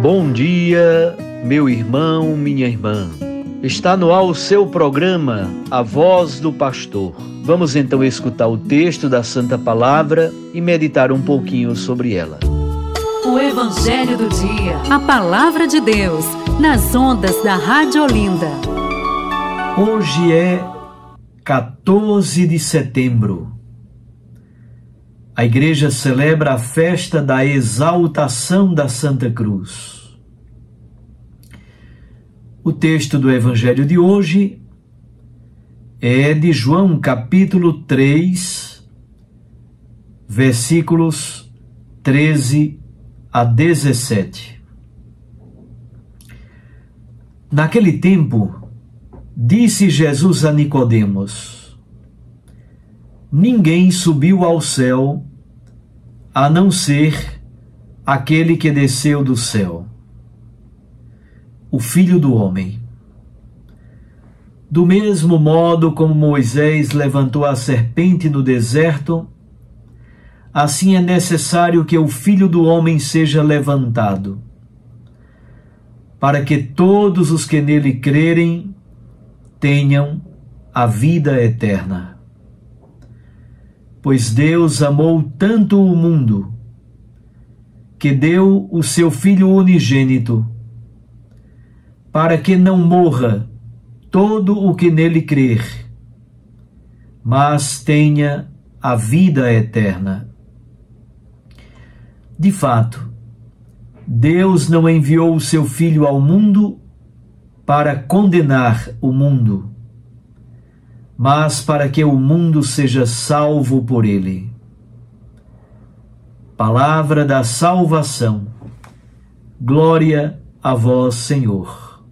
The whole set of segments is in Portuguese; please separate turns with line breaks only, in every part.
Bom dia, meu irmão, minha irmã. Está no ar o seu programa, A Voz do Pastor. Vamos então escutar o texto da Santa Palavra e meditar um pouquinho sobre ela.
O Evangelho do Dia. A Palavra de Deus, nas ondas da Rádio Olinda.
Hoje é 14 de setembro. A igreja celebra a festa da exaltação da Santa Cruz. O texto do evangelho de hoje é de João, capítulo 3, versículos 13 a 17. Naquele tempo, disse Jesus a Nicodemos: Ninguém subiu ao céu a não ser aquele que desceu do céu, o Filho do Homem. Do mesmo modo como Moisés levantou a serpente no deserto, assim é necessário que o Filho do Homem seja levantado, para que todos os que nele crerem tenham a vida eterna. Pois Deus amou tanto o mundo, que deu o seu Filho unigênito, para que não morra todo o que nele crer, mas tenha a vida eterna. De fato, Deus não enviou o seu Filho ao mundo para condenar o mundo, mas para que o mundo seja salvo por ele. Palavra da salvação. Glória a vós, Senhor.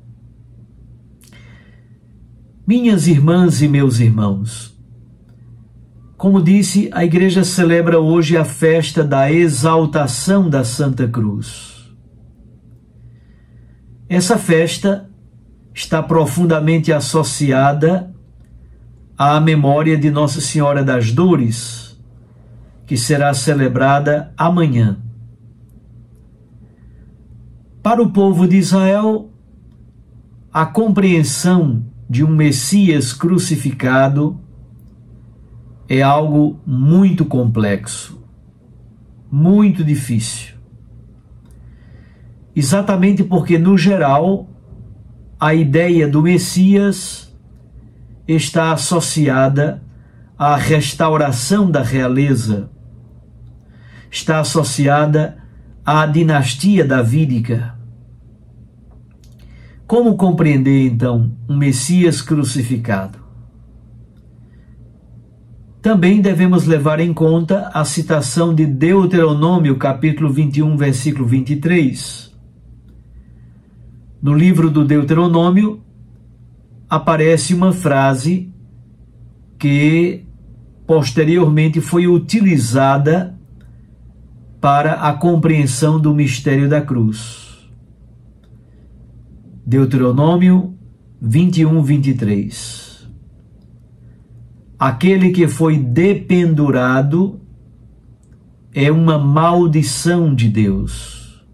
Minhas irmãs e meus irmãos, como disse, a igreja celebra hoje a festa da exaltação da Santa Cruz. Essa festa está profundamente associada à memória de Nossa Senhora das Dores, que será celebrada amanhã. Para o povo de Israel, a compreensão de um Messias crucificado é algo muito complexo, muito difícil. Exatamente porque, no geral, a ideia do Messias está associada à restauração da realeza, está associada à dinastia davídica. Como compreender então um Messias crucificado? Também devemos levar em conta a citação de Deuteronômio, capítulo 21, versículo 23. No livro do Deuteronômio, aparece uma frase que posteriormente foi utilizada para a compreensão do mistério da cruz. Deuteronômio 21, 23. Aquele que foi dependurado é uma maldição de Deus.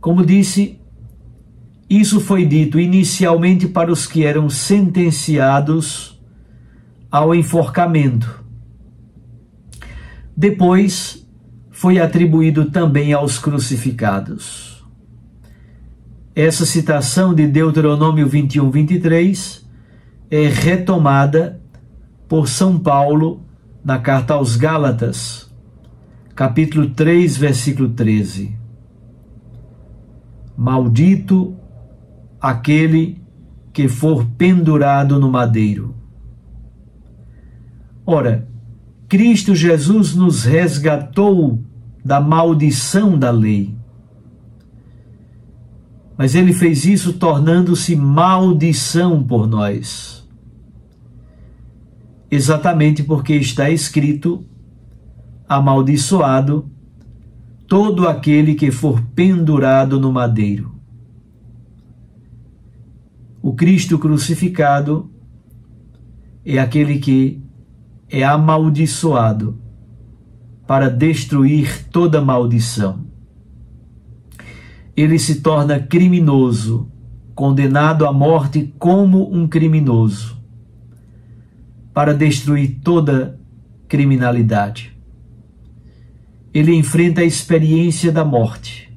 Como disse, isso foi dito inicialmente para os que eram sentenciados ao enforcamento. Depois foi atribuído também aos crucificados. Essa citação de Deuteronômio 21, 23 é retomada por São Paulo na carta aos Gálatas, capítulo 3, versículo 13. Maldito aquele que for pendurado no madeiro. Ora, Cristo Jesus nos resgatou da maldição da lei. Mas ele fez isso tornando-se maldição por nós. Exatamente porque está escrito: amaldiçoado todo aquele que for pendurado no madeiro. O Cristo crucificado é aquele que é amaldiçoado para destruir toda maldição. Ele se torna criminoso, condenado à morte como um criminoso, para destruir toda criminalidade. Ele enfrenta a experiência da morte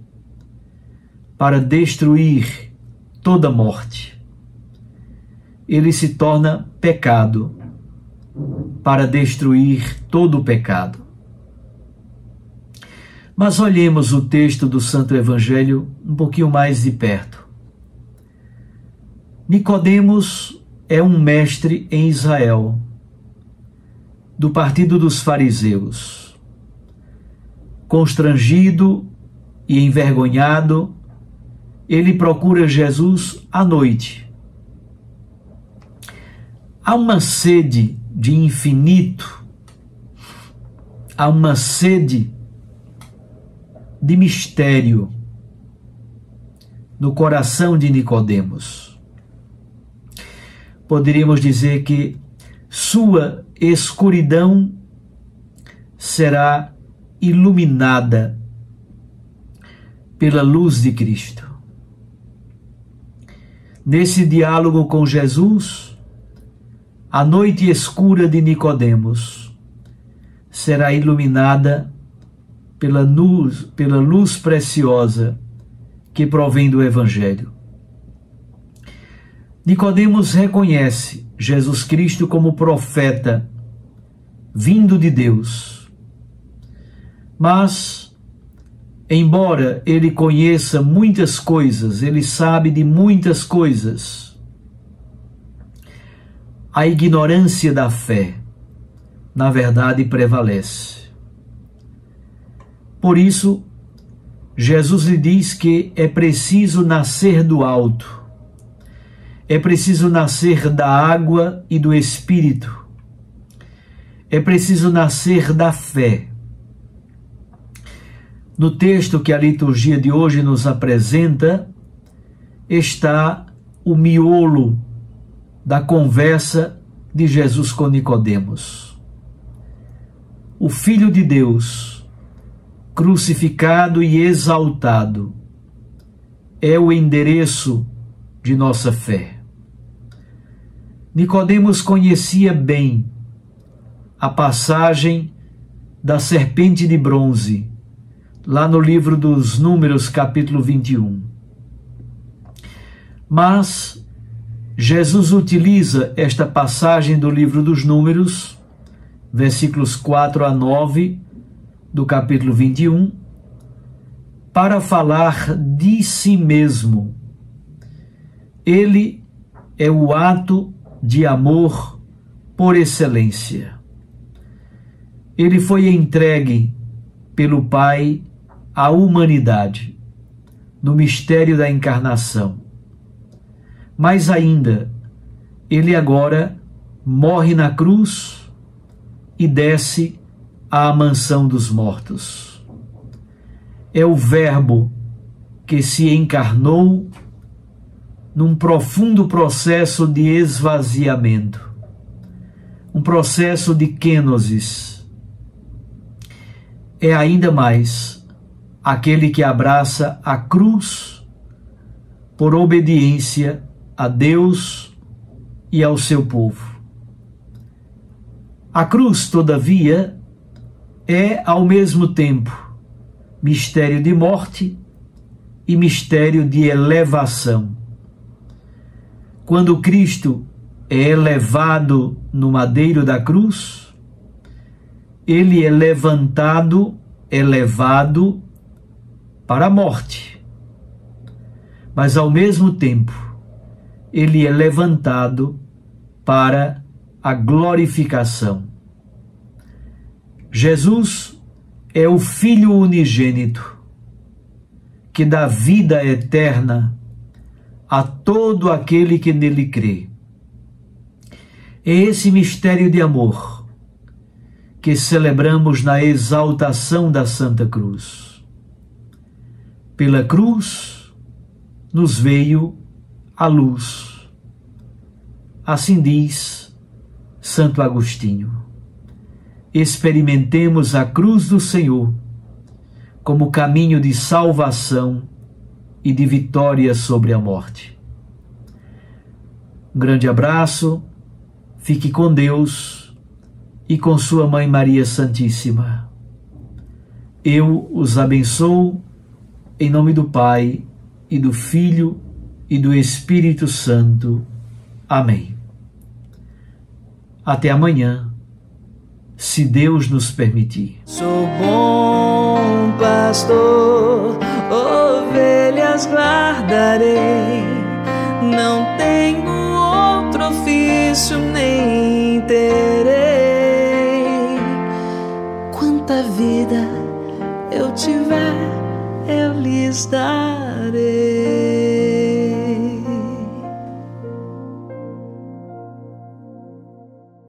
para destruir toda morte. Ele se torna pecado para destruir todo o pecado. Mas olhemos o texto do Santo Evangelho um pouquinho mais de perto. Nicodemos é um mestre em Israel, do partido dos fariseus. Constrangido e envergonhado, ele procura Jesus à noite. Há uma sede de infinito, há uma sede de mistério no coração de Nicodemos. Poderíamos dizer que sua escuridão será iluminada pela luz de Cristo. Nesse diálogo com Jesus, a noite escura de Nicodemos será iluminada pela luz, pela luz preciosa que provém do evangelho. Nicodemos reconhece Jesus Cristo como profeta vindo de Deus. Mas embora ele conheça muitas coisas, ele sabe de muitas coisas, a ignorância da fé, na verdade, prevalece. Por isso, Jesus lhe diz que é preciso nascer do alto, é preciso nascer da água e do Espírito, é preciso nascer da fé. No texto que a liturgia de hoje nos apresenta, está o miolo da conversa de Jesus com Nicodemos. O Filho de Deus, crucificado e exaltado, é o endereço de nossa fé. Nicodemos conhecia bem a passagem da serpente de bronze, lá no livro dos Números, capítulo 21. Mas Jesus utiliza esta passagem do livro dos Números, versículos 4 a 9 do capítulo 21, para falar de si mesmo. Ele é o ato de amor por excelência. Ele foi entregue pelo Pai à humanidade no mistério da encarnação mais ainda, ele agora morre na cruz e desce à mansão dos mortos. É o Verbo que se encarnou num profundo processo de esvaziamento, um processo de kenosis. É ainda mais aquele que abraça a cruz por obediência a Deus e ao seu povo. A cruz, todavia, é ao mesmo tempo mistério de morte e mistério de elevação. Quando Cristo é elevado no madeiro da cruz, ele é levantado, elevado para a morte. Mas ao mesmo tempo, ele é levantado para a glorificação. Jesus é o Filho unigênito que dá vida eterna a todo aquele que nele crê. É esse mistério de amor que celebramos na exaltação da Santa Cruz. Pela cruz nos veio a luz. Assim diz Santo Agostinho. Experimentemos a cruz do Senhor como caminho de salvação e de vitória sobre a morte. Um grande abraço, fique com Deus e com Sua Mãe Maria Santíssima. Eu os abençoo em nome do Pai e do Filho e do Espírito Santo. Amém. Até amanhã, se Deus nos permitir.
Sou bom pastor ovelhas guardarei. Não tenho outro ofício nem terei. Quanta vida eu tiver, eu lhes darei.